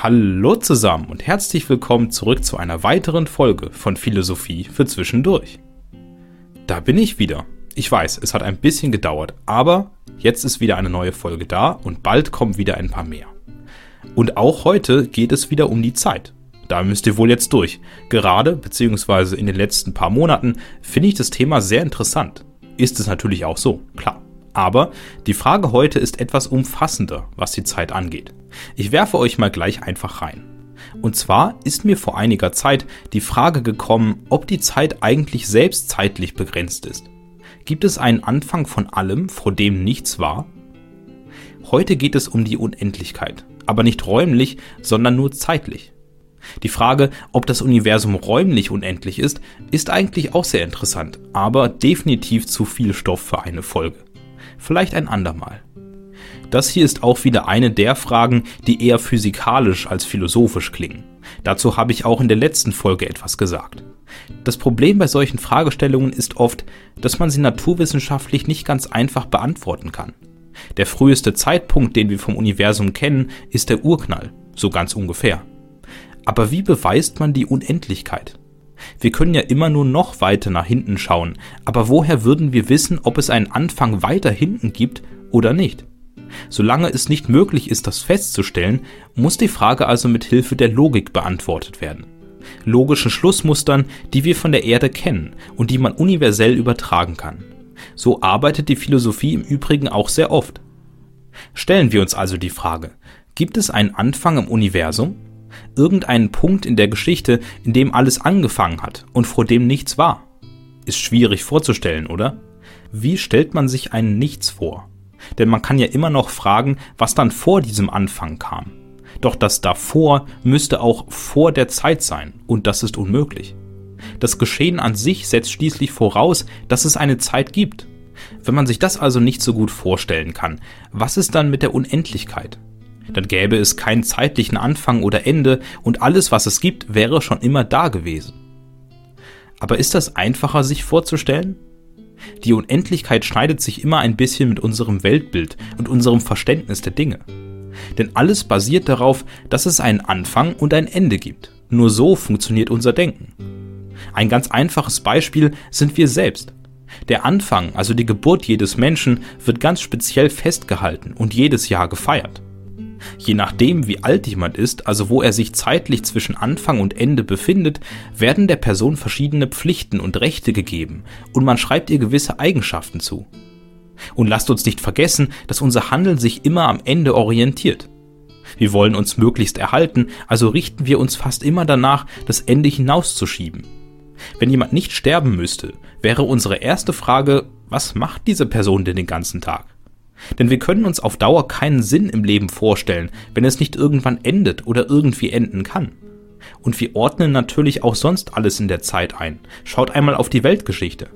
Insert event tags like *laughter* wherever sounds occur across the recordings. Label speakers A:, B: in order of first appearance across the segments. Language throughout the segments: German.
A: Hallo zusammen und herzlich willkommen zurück zu einer weiteren Folge von Philosophie für Zwischendurch. Da bin ich wieder. Ich weiß, es hat ein bisschen gedauert, aber jetzt ist wieder eine neue Folge da und bald kommen wieder ein paar mehr. Und auch heute geht es wieder um die Zeit. Da müsst ihr wohl jetzt durch. Gerade, beziehungsweise in den letzten paar Monaten, finde ich das Thema sehr interessant. Ist es natürlich auch so, klar. Aber die Frage heute ist etwas umfassender, was die Zeit angeht. Ich werfe euch mal gleich einfach rein. Und zwar ist mir vor einiger Zeit die Frage gekommen, ob die Zeit eigentlich selbst zeitlich begrenzt ist. Gibt es einen Anfang von allem, vor dem nichts war? Heute geht es um die Unendlichkeit, aber nicht räumlich, sondern nur zeitlich. Die Frage, ob das Universum räumlich unendlich ist, ist eigentlich auch sehr interessant, aber definitiv zu viel Stoff für eine Folge. Vielleicht ein andermal. Das hier ist auch wieder eine der Fragen, die eher physikalisch als philosophisch klingen. Dazu habe ich auch in der letzten Folge etwas gesagt. Das Problem bei solchen Fragestellungen ist oft, dass man sie naturwissenschaftlich nicht ganz einfach beantworten kann. Der früheste Zeitpunkt, den wir vom Universum kennen, ist der Urknall, so ganz ungefähr. Aber wie beweist man die Unendlichkeit? Wir können ja immer nur noch weiter nach hinten schauen, aber woher würden wir wissen, ob es einen Anfang weiter hinten gibt oder nicht? Solange es nicht möglich ist, das festzustellen, muss die Frage also mit Hilfe der Logik beantwortet werden. Logische Schlussmustern, die wir von der Erde kennen und die man universell übertragen kann. So arbeitet die Philosophie im Übrigen auch sehr oft. Stellen wir uns also die Frage, gibt es einen Anfang im Universum? Irgendeinen Punkt in der Geschichte, in dem alles angefangen hat und vor dem nichts war? Ist schwierig vorzustellen, oder? Wie stellt man sich einen Nichts vor? Denn man kann ja immer noch fragen, was dann vor diesem Anfang kam. Doch das davor müsste auch vor der Zeit sein, und das ist unmöglich. Das Geschehen an sich setzt schließlich voraus, dass es eine Zeit gibt. Wenn man sich das also nicht so gut vorstellen kann, was ist dann mit der Unendlichkeit? Dann gäbe es keinen zeitlichen Anfang oder Ende und alles, was es gibt, wäre schon immer da gewesen. Aber ist das einfacher sich vorzustellen? Die Unendlichkeit schneidet sich immer ein bisschen mit unserem Weltbild und unserem Verständnis der Dinge. Denn alles basiert darauf, dass es einen Anfang und ein Ende gibt. Nur so funktioniert unser Denken. Ein ganz einfaches Beispiel sind wir selbst. Der Anfang, also die Geburt jedes Menschen, wird ganz speziell festgehalten und jedes Jahr gefeiert. Je nachdem, wie alt jemand ist, also wo er sich zeitlich zwischen Anfang und Ende befindet, werden der Person verschiedene Pflichten und Rechte gegeben und man schreibt ihr gewisse Eigenschaften zu. Und lasst uns nicht vergessen, dass unser Handeln sich immer am Ende orientiert. Wir wollen uns möglichst erhalten, also richten wir uns fast immer danach, das Ende hinauszuschieben. Wenn jemand nicht sterben müsste, wäre unsere erste Frage, was macht diese Person denn den ganzen Tag? Denn wir können uns auf Dauer keinen Sinn im Leben vorstellen, wenn es nicht irgendwann endet oder irgendwie enden kann. Und wir ordnen natürlich auch sonst alles in der Zeit ein. Schaut einmal auf die Weltgeschichte.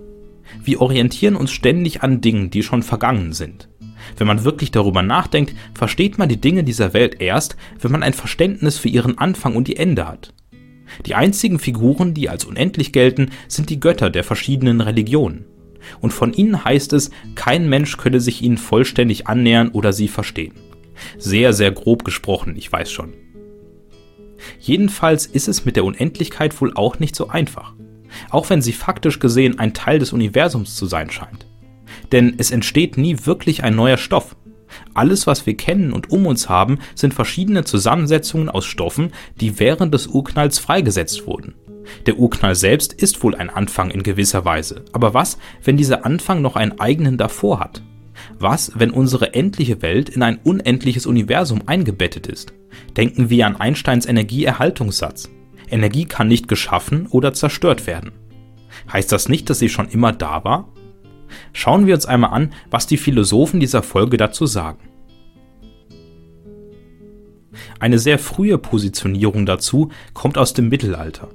A: Wir orientieren uns ständig an Dingen, die schon vergangen sind. Wenn man wirklich darüber nachdenkt, versteht man die Dinge dieser Welt erst, wenn man ein Verständnis für ihren Anfang und ihr Ende hat. Die einzigen Figuren, die als unendlich gelten, sind die Götter der verschiedenen Religionen und von ihnen heißt es, kein Mensch könne sich ihnen vollständig annähern oder sie verstehen. Sehr, sehr grob gesprochen, ich weiß schon. Jedenfalls ist es mit der Unendlichkeit wohl auch nicht so einfach, auch wenn sie faktisch gesehen ein Teil des Universums zu sein scheint. Denn es entsteht nie wirklich ein neuer Stoff. Alles, was wir kennen und um uns haben, sind verschiedene Zusammensetzungen aus Stoffen, die während des Urknalls freigesetzt wurden. Der Urknall selbst ist wohl ein Anfang in gewisser Weise. Aber was, wenn dieser Anfang noch einen eigenen davor hat? Was, wenn unsere endliche Welt in ein unendliches Universum eingebettet ist? Denken wir an Einsteins Energieerhaltungssatz. Energie kann nicht geschaffen oder zerstört werden. Heißt das nicht, dass sie schon immer da war? Schauen wir uns einmal an, was die Philosophen dieser Folge dazu sagen. Eine sehr frühe Positionierung dazu kommt aus dem Mittelalter.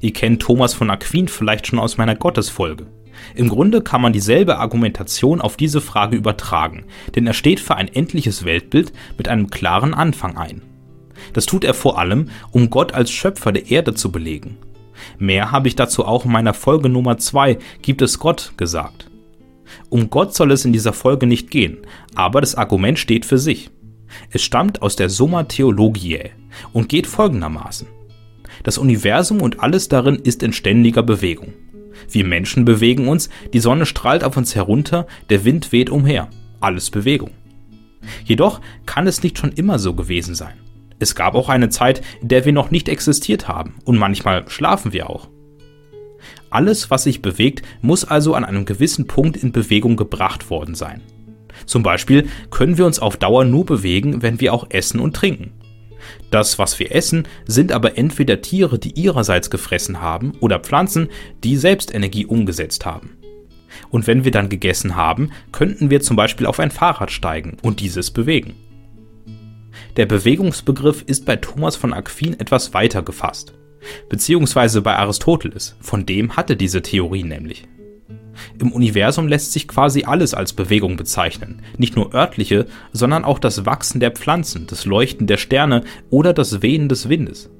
A: Ihr kennt Thomas von Aquin vielleicht schon aus meiner Gottesfolge. Im Grunde kann man dieselbe Argumentation auf diese Frage übertragen, denn er steht für ein endliches Weltbild mit einem klaren Anfang ein. Das tut er vor allem, um Gott als Schöpfer der Erde zu belegen. Mehr habe ich dazu auch in meiner Folge Nummer 2 Gibt es Gott gesagt. Um Gott soll es in dieser Folge nicht gehen, aber das Argument steht für sich. Es stammt aus der Summa Theologiae, und geht folgendermaßen. Das Universum und alles darin ist in ständiger Bewegung. Wir Menschen bewegen uns, die Sonne strahlt auf uns herunter, der Wind weht umher. Alles Bewegung. Jedoch kann es nicht schon immer so gewesen sein. Es gab auch eine Zeit, in der wir noch nicht existiert haben, und manchmal schlafen wir auch. Alles, was sich bewegt, muss also an einem gewissen Punkt in Bewegung gebracht worden sein. Zum Beispiel können wir uns auf Dauer nur bewegen, wenn wir auch essen und trinken. Das, was wir essen, sind aber entweder Tiere, die ihrerseits gefressen haben, oder Pflanzen, die selbst Energie umgesetzt haben. Und wenn wir dann gegessen haben, könnten wir zum Beispiel auf ein Fahrrad steigen und dieses bewegen. Der Bewegungsbegriff ist bei Thomas von Aquin etwas weiter gefasst, beziehungsweise bei Aristoteles, von dem hatte diese Theorie nämlich. Im Universum lässt sich quasi alles als Bewegung bezeichnen, nicht nur örtliche, sondern auch das Wachsen der Pflanzen, das Leuchten der Sterne oder das Wehen des Windes.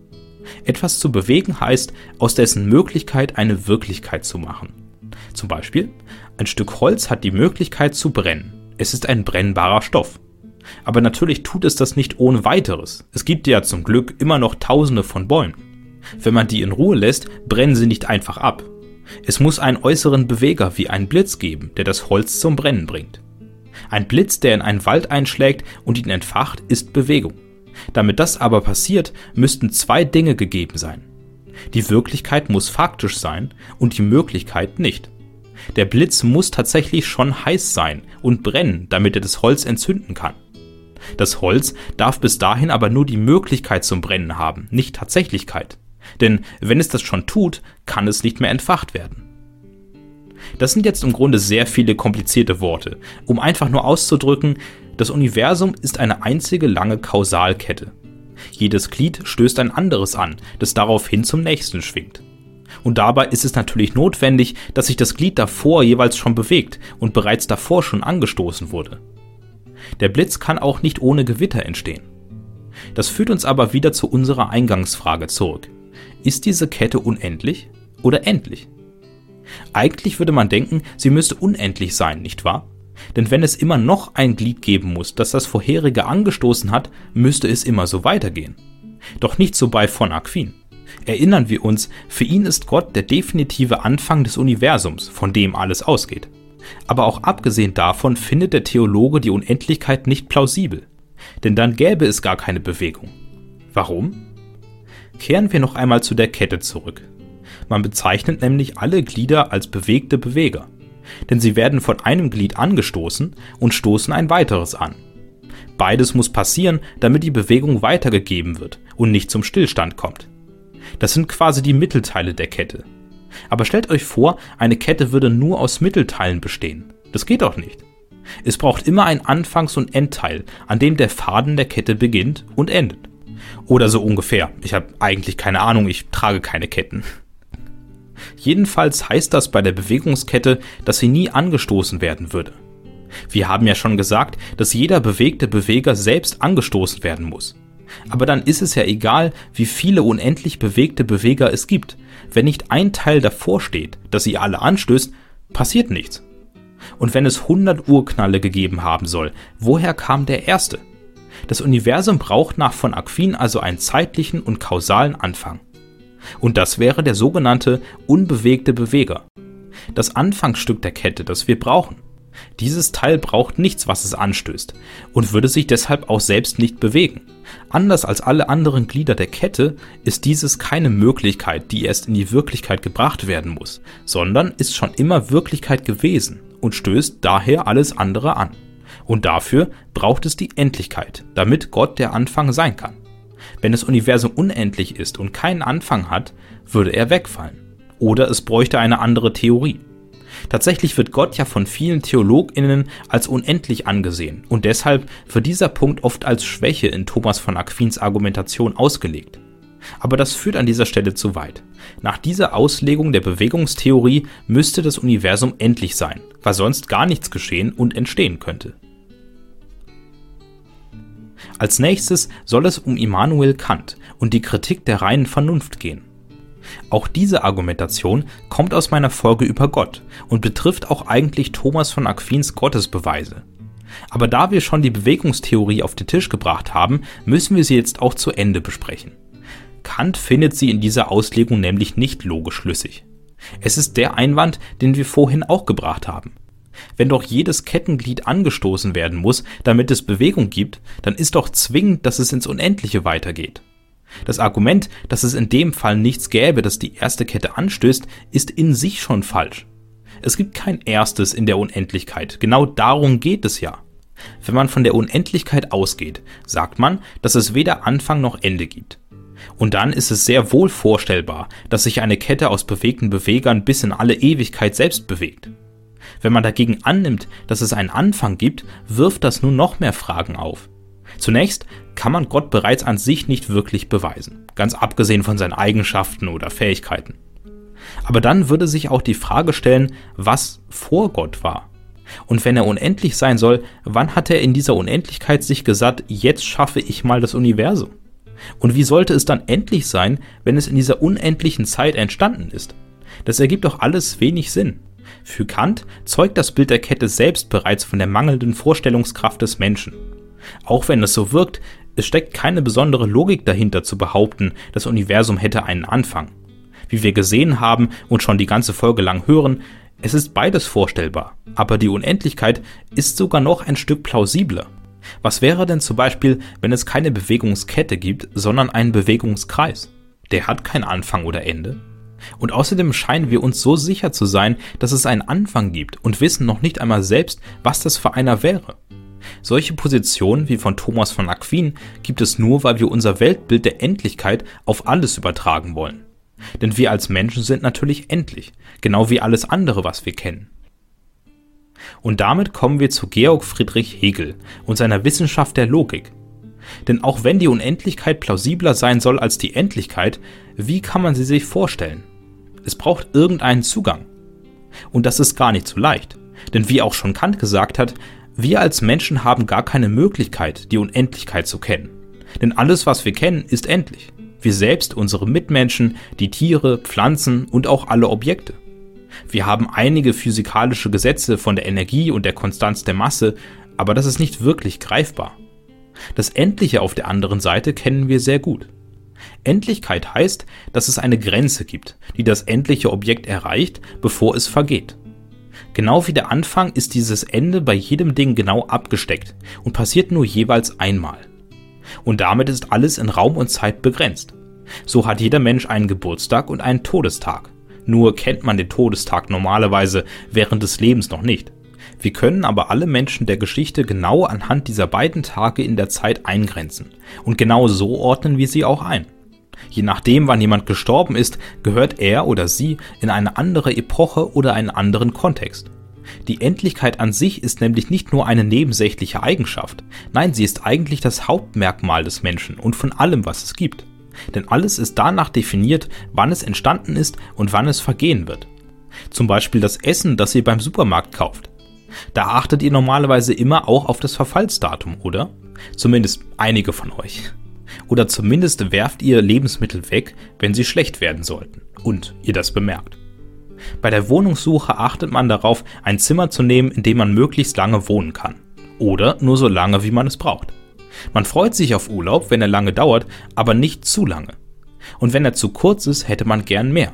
A: Etwas zu bewegen heißt, aus dessen Möglichkeit eine Wirklichkeit zu machen. Zum Beispiel, ein Stück Holz hat die Möglichkeit zu brennen. Es ist ein brennbarer Stoff. Aber natürlich tut es das nicht ohne weiteres. Es gibt ja zum Glück immer noch tausende von Bäumen. Wenn man die in Ruhe lässt, brennen sie nicht einfach ab. Es muss einen äußeren Beweger wie einen Blitz geben, der das Holz zum Brennen bringt. Ein Blitz, der in einen Wald einschlägt und ihn entfacht, ist Bewegung. Damit das aber passiert, müssten zwei Dinge gegeben sein. Die Wirklichkeit muss faktisch sein und die Möglichkeit nicht. Der Blitz muss tatsächlich schon heiß sein und brennen, damit er das Holz entzünden kann. Das Holz darf bis dahin aber nur die Möglichkeit zum Brennen haben, nicht Tatsächlichkeit. Denn wenn es das schon tut, kann es nicht mehr entfacht werden. Das sind jetzt im Grunde sehr viele komplizierte Worte, um einfach nur auszudrücken, das Universum ist eine einzige lange Kausalkette. Jedes Glied stößt ein anderes an, das daraufhin zum nächsten schwingt. Und dabei ist es natürlich notwendig, dass sich das Glied davor jeweils schon bewegt und bereits davor schon angestoßen wurde. Der Blitz kann auch nicht ohne Gewitter entstehen. Das führt uns aber wieder zu unserer Eingangsfrage zurück. Ist diese Kette unendlich oder endlich? Eigentlich würde man denken, sie müsste unendlich sein, nicht wahr? Denn wenn es immer noch ein Glied geben muss, das das vorherige angestoßen hat, müsste es immer so weitergehen. Doch nicht so bei von Aquin. Erinnern wir uns, für ihn ist Gott der definitive Anfang des Universums, von dem alles ausgeht. Aber auch abgesehen davon findet der Theologe die Unendlichkeit nicht plausibel. Denn dann gäbe es gar keine Bewegung. Warum? Kehren wir noch einmal zu der Kette zurück. Man bezeichnet nämlich alle Glieder als bewegte Beweger, denn sie werden von einem Glied angestoßen und stoßen ein weiteres an. Beides muss passieren, damit die Bewegung weitergegeben wird und nicht zum Stillstand kommt. Das sind quasi die Mittelteile der Kette. Aber stellt euch vor, eine Kette würde nur aus Mittelteilen bestehen. Das geht doch nicht. Es braucht immer ein Anfangs- und Endteil, an dem der Faden der Kette beginnt und endet. Oder so ungefähr. Ich habe eigentlich keine Ahnung, ich trage keine Ketten. Jedenfalls heißt das bei der Bewegungskette, dass sie nie angestoßen werden würde. Wir haben ja schon gesagt, dass jeder bewegte Beweger selbst angestoßen werden muss. Aber dann ist es ja egal, wie viele unendlich bewegte Beweger es gibt. Wenn nicht ein Teil davor steht, dass sie alle anstößt, passiert nichts. Und wenn es 100 Urknalle gegeben haben soll, woher kam der erste? Das Universum braucht nach von Aquin also einen zeitlichen und kausalen Anfang. Und das wäre der sogenannte unbewegte Beweger. Das Anfangsstück der Kette, das wir brauchen. Dieses Teil braucht nichts, was es anstößt, und würde sich deshalb auch selbst nicht bewegen. Anders als alle anderen Glieder der Kette ist dieses keine Möglichkeit, die erst in die Wirklichkeit gebracht werden muss, sondern ist schon immer Wirklichkeit gewesen und stößt daher alles andere an. Und dafür braucht es die Endlichkeit, damit Gott der Anfang sein kann. Wenn das Universum unendlich ist und keinen Anfang hat, würde er wegfallen. Oder es bräuchte eine andere Theorie. Tatsächlich wird Gott ja von vielen Theologinnen als unendlich angesehen und deshalb wird dieser Punkt oft als Schwäche in Thomas von Aquins Argumentation ausgelegt. Aber das führt an dieser Stelle zu weit. Nach dieser Auslegung der Bewegungstheorie müsste das Universum endlich sein, weil sonst gar nichts geschehen und entstehen könnte. Als nächstes soll es um Immanuel Kant und die Kritik der reinen Vernunft gehen. Auch diese Argumentation kommt aus meiner Folge über Gott und betrifft auch eigentlich Thomas von Aquins Gottesbeweise. Aber da wir schon die Bewegungstheorie auf den Tisch gebracht haben, müssen wir sie jetzt auch zu Ende besprechen. Kant findet sie in dieser Auslegung nämlich nicht logisch schlüssig. Es ist der Einwand, den wir vorhin auch gebracht haben. Wenn doch jedes Kettenglied angestoßen werden muss, damit es Bewegung gibt, dann ist doch zwingend, dass es ins Unendliche weitergeht. Das Argument, dass es in dem Fall nichts gäbe, das die erste Kette anstößt, ist in sich schon falsch. Es gibt kein erstes in der Unendlichkeit. Genau darum geht es ja. Wenn man von der Unendlichkeit ausgeht, sagt man, dass es weder Anfang noch Ende gibt. Und dann ist es sehr wohl vorstellbar, dass sich eine Kette aus bewegten Bewegern bis in alle Ewigkeit selbst bewegt. Wenn man dagegen annimmt, dass es einen Anfang gibt, wirft das nun noch mehr Fragen auf. Zunächst kann man Gott bereits an sich nicht wirklich beweisen, ganz abgesehen von seinen Eigenschaften oder Fähigkeiten. Aber dann würde sich auch die Frage stellen, was vor Gott war. Und wenn er unendlich sein soll, wann hat er in dieser Unendlichkeit sich gesagt, jetzt schaffe ich mal das Universum? Und wie sollte es dann endlich sein, wenn es in dieser unendlichen Zeit entstanden ist? Das ergibt doch alles wenig Sinn. Für Kant zeugt das Bild der Kette selbst bereits von der mangelnden Vorstellungskraft des Menschen. Auch wenn es so wirkt, es steckt keine besondere Logik dahinter zu behaupten, das Universum hätte einen Anfang. Wie wir gesehen haben und schon die ganze Folge lang hören, es ist beides vorstellbar, aber die Unendlichkeit ist sogar noch ein Stück plausibler. Was wäre denn zum Beispiel, wenn es keine Bewegungskette gibt, sondern einen Bewegungskreis? Der hat kein Anfang oder Ende. Und außerdem scheinen wir uns so sicher zu sein, dass es einen Anfang gibt und wissen noch nicht einmal selbst, was das für einer wäre. Solche Positionen wie von Thomas von Aquin gibt es nur, weil wir unser Weltbild der Endlichkeit auf alles übertragen wollen. Denn wir als Menschen sind natürlich endlich, genau wie alles andere, was wir kennen. Und damit kommen wir zu Georg Friedrich Hegel und seiner Wissenschaft der Logik. Denn auch wenn die Unendlichkeit plausibler sein soll als die Endlichkeit, wie kann man sie sich vorstellen? Es braucht irgendeinen Zugang. Und das ist gar nicht so leicht. Denn wie auch schon Kant gesagt hat, wir als Menschen haben gar keine Möglichkeit, die Unendlichkeit zu kennen. Denn alles, was wir kennen, ist endlich. Wir selbst, unsere Mitmenschen, die Tiere, Pflanzen und auch alle Objekte. Wir haben einige physikalische Gesetze von der Energie und der Konstanz der Masse, aber das ist nicht wirklich greifbar. Das Endliche auf der anderen Seite kennen wir sehr gut. Endlichkeit heißt, dass es eine Grenze gibt, die das endliche Objekt erreicht, bevor es vergeht. Genau wie der Anfang ist dieses Ende bei jedem Ding genau abgesteckt und passiert nur jeweils einmal. Und damit ist alles in Raum und Zeit begrenzt. So hat jeder Mensch einen Geburtstag und einen Todestag. Nur kennt man den Todestag normalerweise während des Lebens noch nicht. Wir können aber alle Menschen der Geschichte genau anhand dieser beiden Tage in der Zeit eingrenzen. Und genau so ordnen wir sie auch ein. Je nachdem, wann jemand gestorben ist, gehört er oder sie in eine andere Epoche oder einen anderen Kontext. Die Endlichkeit an sich ist nämlich nicht nur eine nebensächliche Eigenschaft, nein, sie ist eigentlich das Hauptmerkmal des Menschen und von allem, was es gibt. Denn alles ist danach definiert, wann es entstanden ist und wann es vergehen wird. Zum Beispiel das Essen, das ihr beim Supermarkt kauft. Da achtet ihr normalerweise immer auch auf das Verfallsdatum, oder? Zumindest einige von euch. Oder zumindest werft ihr Lebensmittel weg, wenn sie schlecht werden sollten und ihr das bemerkt. Bei der Wohnungssuche achtet man darauf, ein Zimmer zu nehmen, in dem man möglichst lange wohnen kann. Oder nur so lange, wie man es braucht. Man freut sich auf Urlaub, wenn er lange dauert, aber nicht zu lange. Und wenn er zu kurz ist, hätte man gern mehr.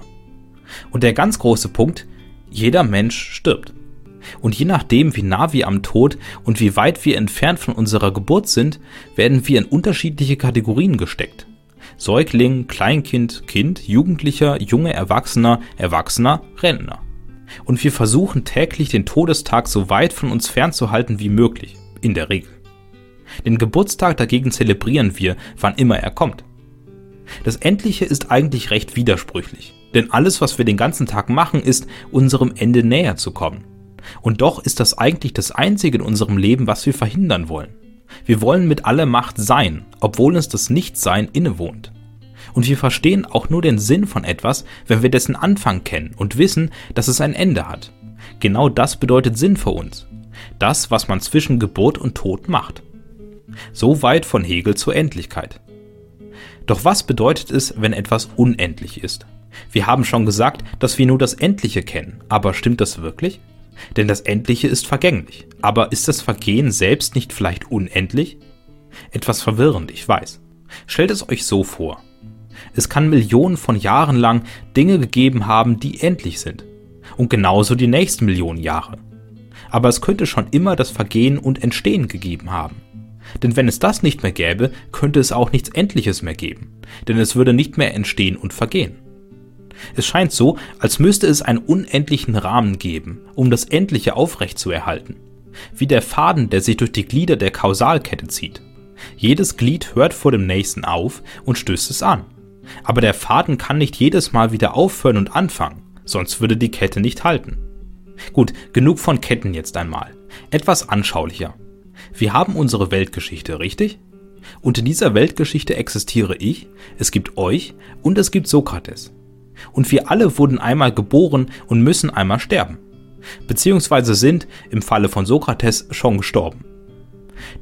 A: Und der ganz große Punkt, jeder Mensch stirbt. Und je nachdem, wie nah wir am Tod und wie weit wir entfernt von unserer Geburt sind, werden wir in unterschiedliche Kategorien gesteckt. Säugling, Kleinkind, Kind, Jugendlicher, junge Erwachsener, Erwachsener, Rentner. Und wir versuchen täglich den Todestag so weit von uns fernzuhalten wie möglich, in der Regel. Den Geburtstag dagegen zelebrieren wir, wann immer er kommt. Das Endliche ist eigentlich recht widersprüchlich, denn alles, was wir den ganzen Tag machen, ist, unserem Ende näher zu kommen. Und doch ist das eigentlich das Einzige in unserem Leben, was wir verhindern wollen. Wir wollen mit aller Macht sein, obwohl uns das Nichtsein innewohnt. Und wir verstehen auch nur den Sinn von etwas, wenn wir dessen Anfang kennen und wissen, dass es ein Ende hat. Genau das bedeutet Sinn für uns. Das, was man zwischen Geburt und Tod macht. So weit von Hegel zur Endlichkeit. Doch was bedeutet es, wenn etwas unendlich ist? Wir haben schon gesagt, dass wir nur das Endliche kennen, aber stimmt das wirklich? Denn das Endliche ist vergänglich. Aber ist das Vergehen selbst nicht vielleicht unendlich? Etwas verwirrend, ich weiß. Stellt es euch so vor. Es kann Millionen von Jahren lang Dinge gegeben haben, die endlich sind. Und genauso die nächsten Millionen Jahre. Aber es könnte schon immer das Vergehen und Entstehen gegeben haben. Denn wenn es das nicht mehr gäbe, könnte es auch nichts Endliches mehr geben. Denn es würde nicht mehr entstehen und vergehen. Es scheint so, als müsste es einen unendlichen Rahmen geben, um das Endliche aufrechtzuerhalten. Wie der Faden, der sich durch die Glieder der Kausalkette zieht. Jedes Glied hört vor dem nächsten auf und stößt es an. Aber der Faden kann nicht jedes Mal wieder aufhören und anfangen, sonst würde die Kette nicht halten. Gut, genug von Ketten jetzt einmal. Etwas anschaulicher. Wir haben unsere Weltgeschichte, richtig? Und in dieser Weltgeschichte existiere ich, es gibt euch und es gibt Sokrates. Und wir alle wurden einmal geboren und müssen einmal sterben. Beziehungsweise sind, im Falle von Sokrates, schon gestorben.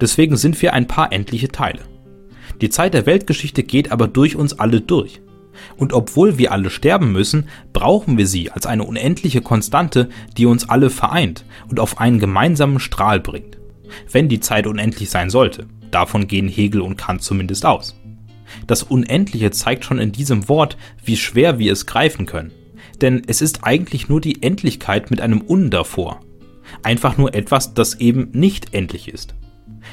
A: Deswegen sind wir ein paar endliche Teile. Die Zeit der Weltgeschichte geht aber durch uns alle durch. Und obwohl wir alle sterben müssen, brauchen wir sie als eine unendliche Konstante, die uns alle vereint und auf einen gemeinsamen Strahl bringt. Wenn die Zeit unendlich sein sollte. Davon gehen Hegel und Kant zumindest aus. Das Unendliche zeigt schon in diesem Wort, wie schwer wir es greifen können. Denn es ist eigentlich nur die Endlichkeit mit einem Un davor. Einfach nur etwas, das eben nicht endlich ist.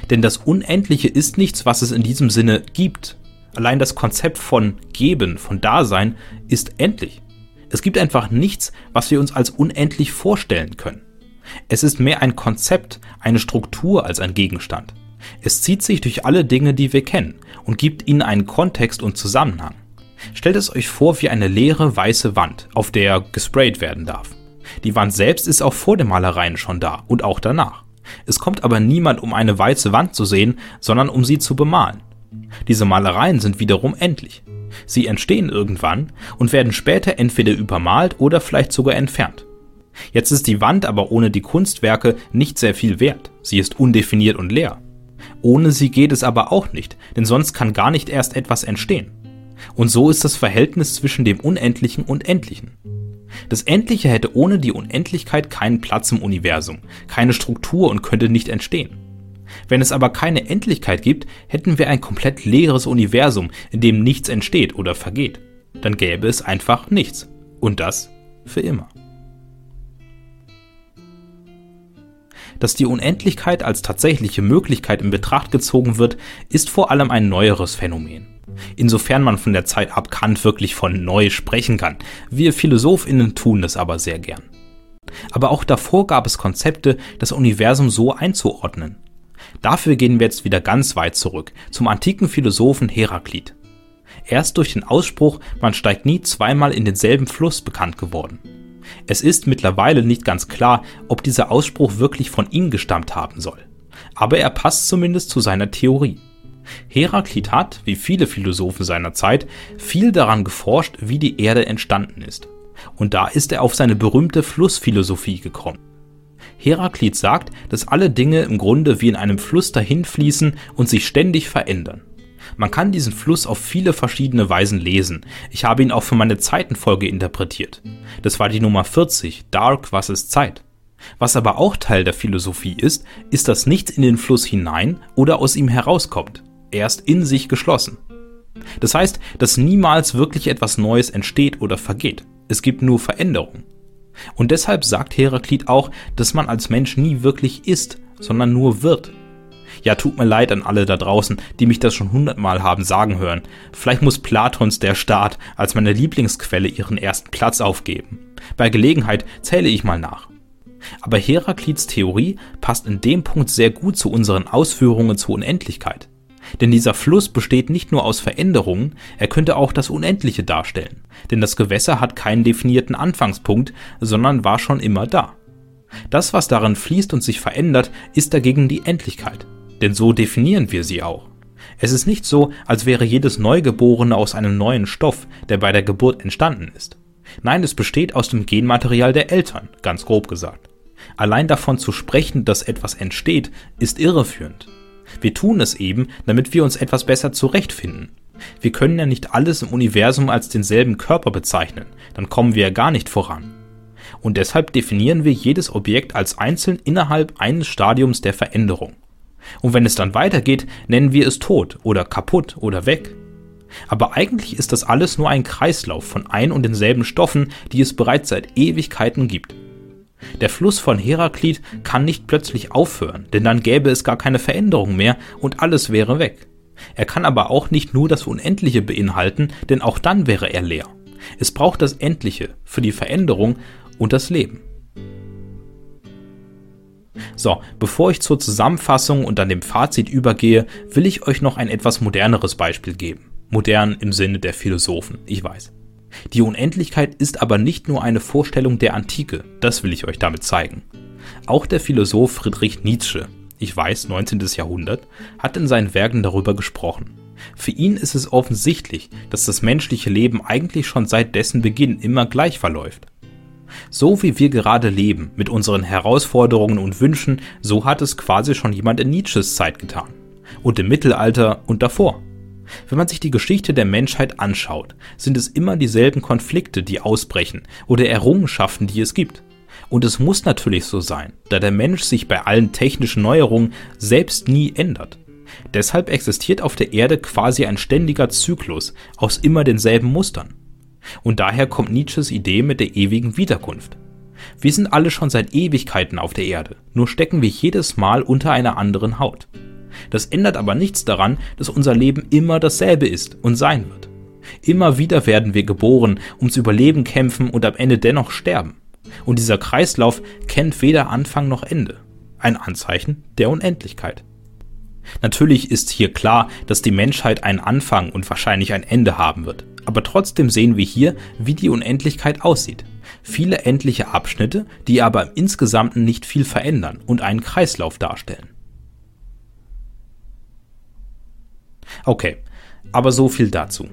A: Denn das Unendliche ist nichts, was es in diesem Sinne gibt. Allein das Konzept von Geben, von Dasein ist endlich. Es gibt einfach nichts, was wir uns als unendlich vorstellen können. Es ist mehr ein Konzept, eine Struktur als ein Gegenstand. Es zieht sich durch alle Dinge, die wir kennen und gibt ihnen einen Kontext und Zusammenhang. Stellt es euch vor wie eine leere weiße Wand, auf der gesprayt werden darf. Die Wand selbst ist auch vor den Malereien schon da und auch danach. Es kommt aber niemand, um eine weiße Wand zu sehen, sondern um sie zu bemalen. Diese Malereien sind wiederum endlich. Sie entstehen irgendwann und werden später entweder übermalt oder vielleicht sogar entfernt. Jetzt ist die Wand aber ohne die Kunstwerke nicht sehr viel wert. Sie ist undefiniert und leer. Ohne sie geht es aber auch nicht, denn sonst kann gar nicht erst etwas entstehen. Und so ist das Verhältnis zwischen dem Unendlichen und Endlichen. Das Endliche hätte ohne die Unendlichkeit keinen Platz im Universum, keine Struktur und könnte nicht entstehen. Wenn es aber keine Endlichkeit gibt, hätten wir ein komplett leeres Universum, in dem nichts entsteht oder vergeht. Dann gäbe es einfach nichts. Und das für immer. Dass die Unendlichkeit als tatsächliche Möglichkeit in Betracht gezogen wird, ist vor allem ein neueres Phänomen. Insofern man von der Zeit ab Kant wirklich von neu sprechen kann. Wir PhilosophInnen tun das aber sehr gern. Aber auch davor gab es Konzepte, das Universum so einzuordnen. Dafür gehen wir jetzt wieder ganz weit zurück, zum antiken Philosophen Heraklit. Erst durch den Ausspruch, man steigt nie zweimal in denselben Fluss bekannt geworden. Es ist mittlerweile nicht ganz klar, ob dieser Ausspruch wirklich von ihm gestammt haben soll. Aber er passt zumindest zu seiner Theorie. Heraklit hat, wie viele Philosophen seiner Zeit, viel daran geforscht, wie die Erde entstanden ist. Und da ist er auf seine berühmte Flussphilosophie gekommen. Heraklit sagt, dass alle Dinge im Grunde wie in einem Fluss dahinfließen und sich ständig verändern. Man kann diesen Fluss auf viele verschiedene Weisen lesen. Ich habe ihn auch für meine Zeitenfolge interpretiert. Das war die Nummer 40, Dark, was ist Zeit? Was aber auch Teil der Philosophie ist, ist, dass nichts in den Fluss hinein oder aus ihm herauskommt. Erst in sich geschlossen. Das heißt, dass niemals wirklich etwas Neues entsteht oder vergeht. Es gibt nur Veränderung. Und deshalb sagt Heraklit auch, dass man als Mensch nie wirklich ist, sondern nur wird. Ja, tut mir leid an alle da draußen, die mich das schon hundertmal haben sagen hören. Vielleicht muss Platons Der Staat als meine Lieblingsquelle ihren ersten Platz aufgeben. Bei Gelegenheit zähle ich mal nach. Aber Heraklits Theorie passt in dem Punkt sehr gut zu unseren Ausführungen zur Unendlichkeit. Denn dieser Fluss besteht nicht nur aus Veränderungen, er könnte auch das Unendliche darstellen. Denn das Gewässer hat keinen definierten Anfangspunkt, sondern war schon immer da. Das, was darin fließt und sich verändert, ist dagegen die Endlichkeit denn so definieren wir sie auch. Es ist nicht so, als wäre jedes Neugeborene aus einem neuen Stoff, der bei der Geburt entstanden ist. Nein, es besteht aus dem Genmaterial der Eltern, ganz grob gesagt. Allein davon zu sprechen, dass etwas entsteht, ist irreführend. Wir tun es eben, damit wir uns etwas besser zurechtfinden. Wir können ja nicht alles im Universum als denselben Körper bezeichnen, dann kommen wir ja gar nicht voran. Und deshalb definieren wir jedes Objekt als einzeln innerhalb eines Stadiums der Veränderung. Und wenn es dann weitergeht, nennen wir es tot oder kaputt oder weg. Aber eigentlich ist das alles nur ein Kreislauf von ein und denselben Stoffen, die es bereits seit Ewigkeiten gibt. Der Fluss von Heraklit kann nicht plötzlich aufhören, denn dann gäbe es gar keine Veränderung mehr und alles wäre weg. Er kann aber auch nicht nur das Unendliche beinhalten, denn auch dann wäre er leer. Es braucht das Endliche für die Veränderung und das Leben. So, bevor ich zur Zusammenfassung und dann dem Fazit übergehe, will ich euch noch ein etwas moderneres Beispiel geben. Modern im Sinne der Philosophen, ich weiß. Die Unendlichkeit ist aber nicht nur eine Vorstellung der Antike, das will ich euch damit zeigen. Auch der Philosoph Friedrich Nietzsche, ich weiß, 19. Jahrhundert, hat in seinen Werken darüber gesprochen. Für ihn ist es offensichtlich, dass das menschliche Leben eigentlich schon seit dessen Beginn immer gleich verläuft. So wie wir gerade leben, mit unseren Herausforderungen und Wünschen, so hat es quasi schon jemand in Nietzsches Zeit getan. Und im Mittelalter und davor. Wenn man sich die Geschichte der Menschheit anschaut, sind es immer dieselben Konflikte, die ausbrechen oder Errungenschaften, die es gibt. Und es muss natürlich so sein, da der Mensch sich bei allen technischen Neuerungen selbst nie ändert. Deshalb existiert auf der Erde quasi ein ständiger Zyklus aus immer denselben Mustern. Und daher kommt Nietzsches Idee mit der ewigen Wiederkunft. Wir sind alle schon seit Ewigkeiten auf der Erde, nur stecken wir jedes Mal unter einer anderen Haut. Das ändert aber nichts daran, dass unser Leben immer dasselbe ist und sein wird. Immer wieder werden wir geboren, ums Überleben kämpfen und am Ende dennoch sterben. Und dieser Kreislauf kennt weder Anfang noch Ende. Ein Anzeichen der Unendlichkeit. Natürlich ist hier klar, dass die Menschheit einen Anfang und wahrscheinlich ein Ende haben wird. Aber trotzdem sehen wir hier, wie die Unendlichkeit aussieht. Viele endliche Abschnitte, die aber im Insgesamten nicht viel verändern und einen Kreislauf darstellen. Okay, aber so viel dazu.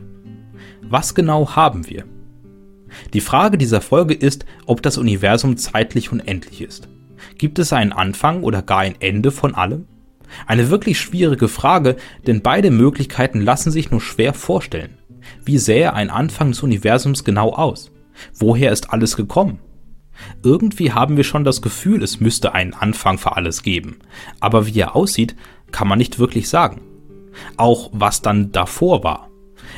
A: Was genau haben wir? Die Frage dieser Folge ist, ob das Universum zeitlich unendlich ist. Gibt es einen Anfang oder gar ein Ende von allem? Eine wirklich schwierige Frage, denn beide Möglichkeiten lassen sich nur schwer vorstellen. Wie sähe ein Anfang des Universums genau aus? Woher ist alles gekommen? Irgendwie haben wir schon das Gefühl, es müsste einen Anfang für alles geben, aber wie er aussieht, kann man nicht wirklich sagen. Auch was dann davor war.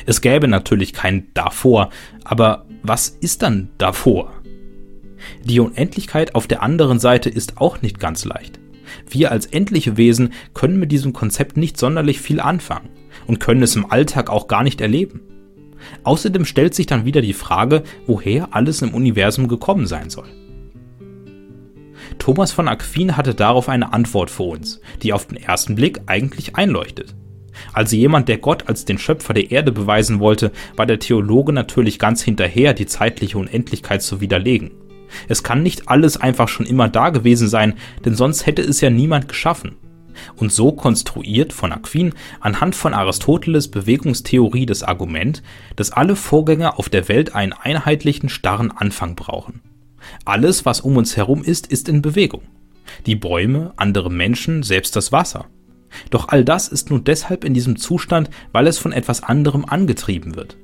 A: Es gäbe natürlich kein davor, aber was ist dann davor? Die Unendlichkeit auf der anderen Seite ist auch nicht ganz leicht. Wir als endliche Wesen können mit diesem Konzept nicht sonderlich viel anfangen und können es im Alltag auch gar nicht erleben. Außerdem stellt sich dann wieder die Frage, woher alles im Universum gekommen sein soll. Thomas von Aquin hatte darauf eine Antwort für uns, die auf den ersten Blick eigentlich einleuchtet. Also jemand, der Gott als den Schöpfer der Erde beweisen wollte, war der Theologe natürlich ganz hinterher, die zeitliche Unendlichkeit zu widerlegen. Es kann nicht alles einfach schon immer da gewesen sein, denn sonst hätte es ja niemand geschaffen. Und so konstruiert von Aquin anhand von Aristoteles Bewegungstheorie das Argument, dass alle Vorgänge auf der Welt einen einheitlichen starren Anfang brauchen. Alles, was um uns herum ist, ist in Bewegung. Die Bäume, andere Menschen, selbst das Wasser. Doch all das ist nun deshalb in diesem Zustand, weil es von etwas anderem angetrieben wird.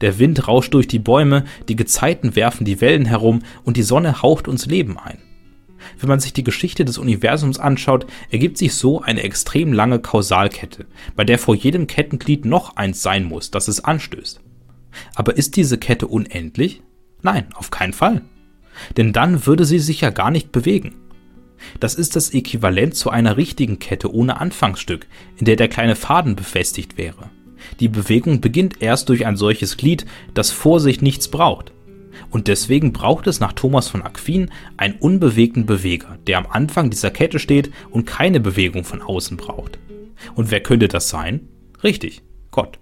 A: Der Wind rauscht durch die Bäume, die Gezeiten werfen die Wellen herum und die Sonne haucht uns Leben ein. Wenn man sich die Geschichte des Universums anschaut, ergibt sich so eine extrem lange Kausalkette, bei der vor jedem Kettenglied noch eins sein muss, das es anstößt. Aber ist diese Kette unendlich? Nein, auf keinen Fall. Denn dann würde sie sich ja gar nicht bewegen. Das ist das Äquivalent zu einer richtigen Kette ohne Anfangsstück, in der der kleine Faden befestigt wäre. Die Bewegung beginnt erst durch ein solches Glied, das vor sich nichts braucht. Und deswegen braucht es nach Thomas von Aquin einen unbewegten Beweger, der am Anfang dieser Kette steht und keine Bewegung von außen braucht. Und wer könnte das sein? Richtig, Gott.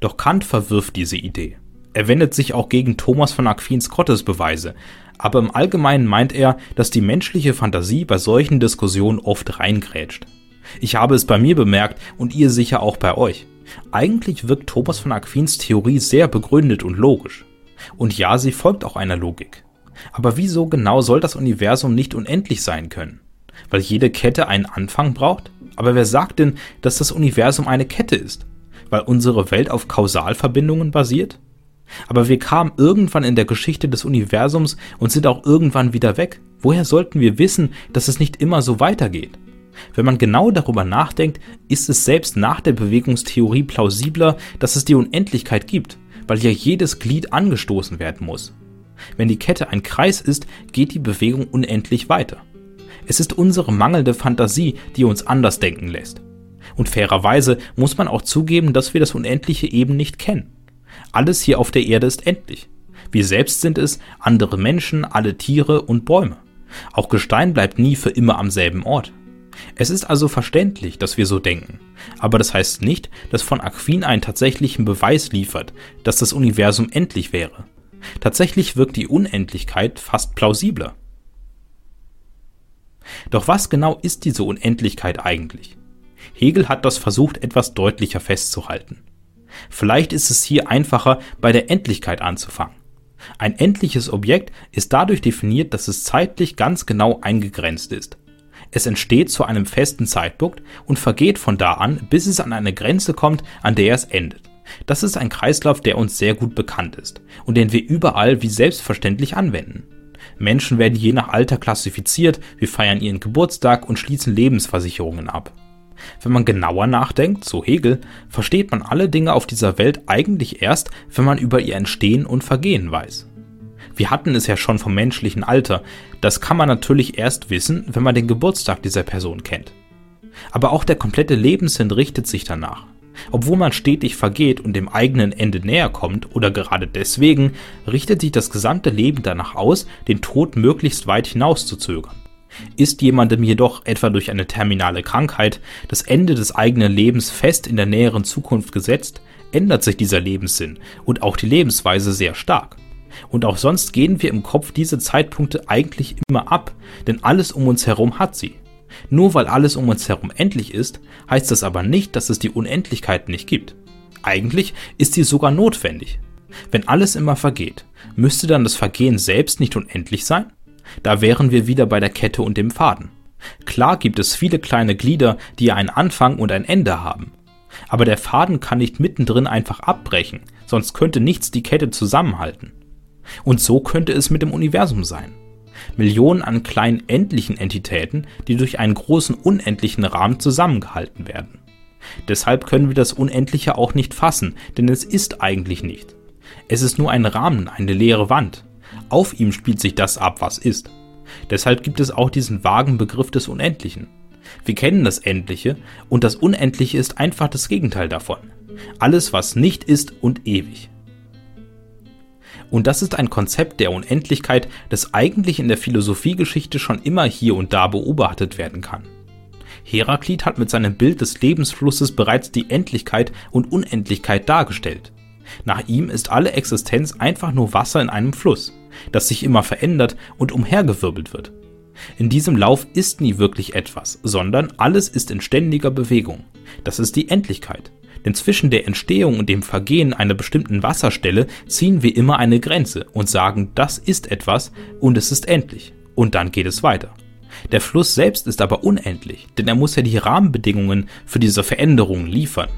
A: Doch Kant verwirft diese Idee. Er wendet sich auch gegen Thomas von Aquins Gottesbeweise, aber im Allgemeinen meint er, dass die menschliche Fantasie bei solchen Diskussionen oft reingrätscht. Ich habe es bei mir bemerkt und ihr sicher auch bei euch. Eigentlich wirkt Thomas von Aquins Theorie sehr begründet und logisch. Und ja, sie folgt auch einer Logik. Aber wieso genau soll das Universum nicht unendlich sein können? Weil jede Kette einen Anfang braucht? Aber wer sagt denn, dass das Universum eine Kette ist? Weil unsere Welt auf Kausalverbindungen basiert? Aber wir kamen irgendwann in der Geschichte des Universums und sind auch irgendwann wieder weg. Woher sollten wir wissen, dass es nicht immer so weitergeht? Wenn man genau darüber nachdenkt, ist es selbst nach der Bewegungstheorie plausibler, dass es die Unendlichkeit gibt, weil ja jedes Glied angestoßen werden muss. Wenn die Kette ein Kreis ist, geht die Bewegung unendlich weiter. Es ist unsere mangelnde Fantasie, die uns anders denken lässt. Und fairerweise muss man auch zugeben, dass wir das Unendliche eben nicht kennen. Alles hier auf der Erde ist endlich. Wir selbst sind es, andere Menschen, alle Tiere und Bäume. Auch Gestein bleibt nie für immer am selben Ort. Es ist also verständlich, dass wir so denken, aber das heißt nicht, dass von Aquin einen tatsächlichen Beweis liefert, dass das Universum endlich wäre. Tatsächlich wirkt die Unendlichkeit fast plausibler. Doch was genau ist diese Unendlichkeit eigentlich? Hegel hat das versucht etwas deutlicher festzuhalten. Vielleicht ist es hier einfacher, bei der Endlichkeit anzufangen. Ein endliches Objekt ist dadurch definiert, dass es zeitlich ganz genau eingegrenzt ist. Es entsteht zu einem festen Zeitpunkt und vergeht von da an, bis es an eine Grenze kommt, an der es endet. Das ist ein Kreislauf, der uns sehr gut bekannt ist und den wir überall wie selbstverständlich anwenden. Menschen werden je nach Alter klassifiziert, wir feiern ihren Geburtstag und schließen Lebensversicherungen ab. Wenn man genauer nachdenkt, so Hegel, versteht man alle Dinge auf dieser Welt eigentlich erst, wenn man über ihr Entstehen und Vergehen weiß. Wir hatten es ja schon vom menschlichen Alter, das kann man natürlich erst wissen, wenn man den Geburtstag dieser Person kennt. Aber auch der komplette Lebenssinn richtet sich danach. Obwohl man stetig vergeht und dem eigenen Ende näher kommt, oder gerade deswegen, richtet sich das gesamte Leben danach aus, den Tod möglichst weit hinauszuzögern. Ist jemandem jedoch etwa durch eine terminale Krankheit das Ende des eigenen Lebens fest in der näheren Zukunft gesetzt, ändert sich dieser Lebenssinn und auch die Lebensweise sehr stark. Und auch sonst gehen wir im Kopf diese Zeitpunkte eigentlich immer ab, denn alles um uns herum hat sie. Nur weil alles um uns herum endlich ist, heißt das aber nicht, dass es die Unendlichkeit nicht gibt. Eigentlich ist sie sogar notwendig. Wenn alles immer vergeht, müsste dann das Vergehen selbst nicht unendlich sein? Da wären wir wieder bei der Kette und dem Faden. Klar gibt es viele kleine Glieder, die einen Anfang und ein Ende haben. Aber der Faden kann nicht mittendrin einfach abbrechen, sonst könnte nichts die Kette zusammenhalten. Und so könnte es mit dem Universum sein. Millionen an kleinen endlichen Entitäten, die durch einen großen unendlichen Rahmen zusammengehalten werden. Deshalb können wir das Unendliche auch nicht fassen, denn es ist eigentlich nicht. Es ist nur ein Rahmen, eine leere Wand. Auf ihm spielt sich das ab, was ist. Deshalb gibt es auch diesen vagen Begriff des Unendlichen. Wir kennen das Endliche und das Unendliche ist einfach das Gegenteil davon. Alles, was nicht ist und ewig. Und das ist ein Konzept der Unendlichkeit, das eigentlich in der Philosophiegeschichte schon immer hier und da beobachtet werden kann. Heraklit hat mit seinem Bild des Lebensflusses bereits die Endlichkeit und Unendlichkeit dargestellt. Nach ihm ist alle Existenz einfach nur Wasser in einem Fluss, das sich immer verändert und umhergewirbelt wird. In diesem Lauf ist nie wirklich etwas, sondern alles ist in ständiger Bewegung. Das ist die Endlichkeit. Denn zwischen der Entstehung und dem Vergehen einer bestimmten Wasserstelle ziehen wir immer eine Grenze und sagen, das ist etwas und es ist endlich. Und dann geht es weiter. Der Fluss selbst ist aber unendlich, denn er muss ja die Rahmenbedingungen für diese Veränderung liefern.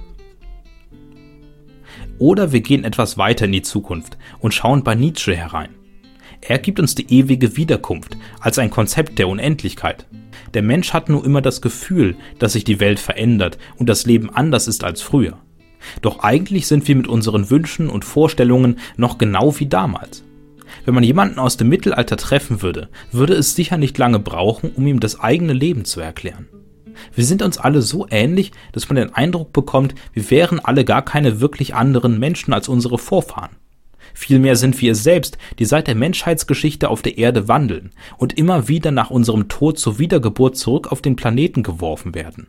A: Oder wir gehen etwas weiter in die Zukunft und schauen bei Nietzsche herein. Er gibt uns die ewige Wiederkunft als ein Konzept der Unendlichkeit. Der Mensch hat nur immer das Gefühl, dass sich die Welt verändert und das Leben anders ist als früher. Doch eigentlich sind wir mit unseren Wünschen und Vorstellungen noch genau wie damals. Wenn man jemanden aus dem Mittelalter treffen würde, würde es sicher nicht lange brauchen, um ihm das eigene Leben zu erklären. Wir sind uns alle so ähnlich, dass man den Eindruck bekommt, wir wären alle gar keine wirklich anderen Menschen als unsere Vorfahren. Vielmehr sind wir es selbst, die seit der Menschheitsgeschichte auf der Erde wandeln und immer wieder nach unserem Tod zur Wiedergeburt zurück auf den Planeten geworfen werden.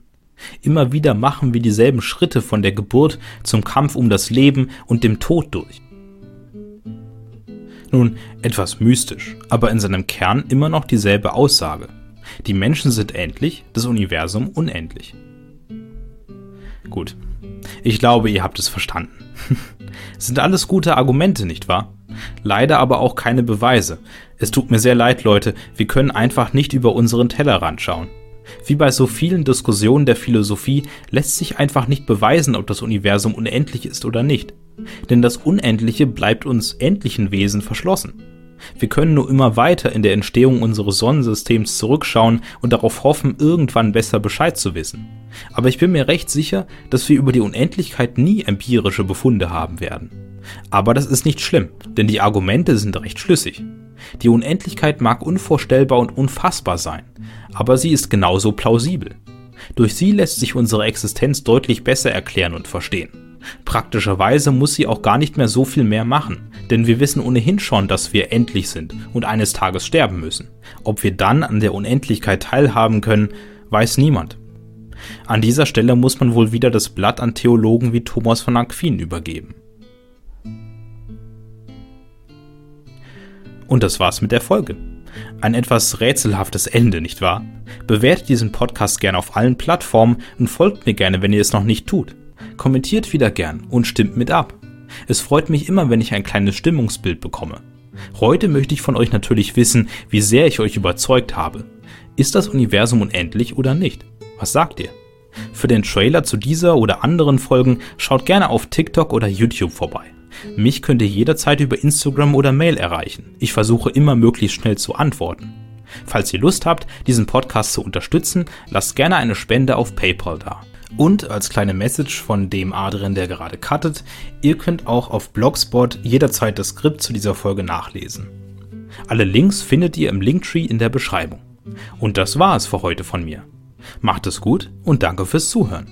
A: Immer wieder machen wir dieselben Schritte von der Geburt zum Kampf um das Leben und dem Tod durch. Nun, etwas mystisch, aber in seinem Kern immer noch dieselbe Aussage. Die Menschen sind endlich, das Universum unendlich. Gut, ich glaube, ihr habt es verstanden. *laughs* Sind alles gute Argumente, nicht wahr? Leider aber auch keine Beweise. Es tut mir sehr leid, Leute, wir können einfach nicht über unseren Tellerrand schauen. Wie bei so vielen Diskussionen der Philosophie lässt sich einfach nicht beweisen, ob das Universum unendlich ist oder nicht. Denn das Unendliche bleibt uns endlichen Wesen verschlossen. Wir können nur immer weiter in der Entstehung unseres Sonnensystems zurückschauen und darauf hoffen, irgendwann besser Bescheid zu wissen. Aber ich bin mir recht sicher, dass wir über die Unendlichkeit nie empirische Befunde haben werden. Aber das ist nicht schlimm, denn die Argumente sind recht schlüssig. Die Unendlichkeit mag unvorstellbar und unfassbar sein, aber sie ist genauso plausibel. Durch sie lässt sich unsere Existenz deutlich besser erklären und verstehen. Praktischerweise muss sie auch gar nicht mehr so viel mehr machen, denn wir wissen ohnehin schon, dass wir endlich sind und eines Tages sterben müssen. Ob wir dann an der Unendlichkeit teilhaben können, weiß niemand. An dieser Stelle muss man wohl wieder das Blatt an Theologen wie Thomas von Aquin übergeben. Und das war's mit der Folge. Ein etwas rätselhaftes Ende, nicht wahr? Bewertet diesen Podcast gerne auf allen Plattformen und folgt mir gerne, wenn ihr es noch nicht tut. Kommentiert wieder gern und stimmt mit ab. Es freut mich immer, wenn ich ein kleines Stimmungsbild bekomme. Heute möchte ich von euch natürlich wissen, wie sehr ich euch überzeugt habe. Ist das Universum unendlich oder nicht? Was sagt ihr? Für den Trailer zu dieser oder anderen Folgen schaut gerne auf TikTok oder YouTube vorbei. Mich könnt ihr jederzeit über Instagram oder Mail erreichen. Ich versuche immer möglichst schnell zu antworten. Falls ihr Lust habt, diesen Podcast zu unterstützen, lasst gerne eine Spende auf PayPal da. Und als kleine Message von dem Adrian, der gerade cuttet, ihr könnt auch auf Blogspot jederzeit das Skript zu dieser Folge nachlesen. Alle Links findet ihr im Linktree in der Beschreibung. Und das war es für heute von mir. Macht es gut und danke fürs Zuhören.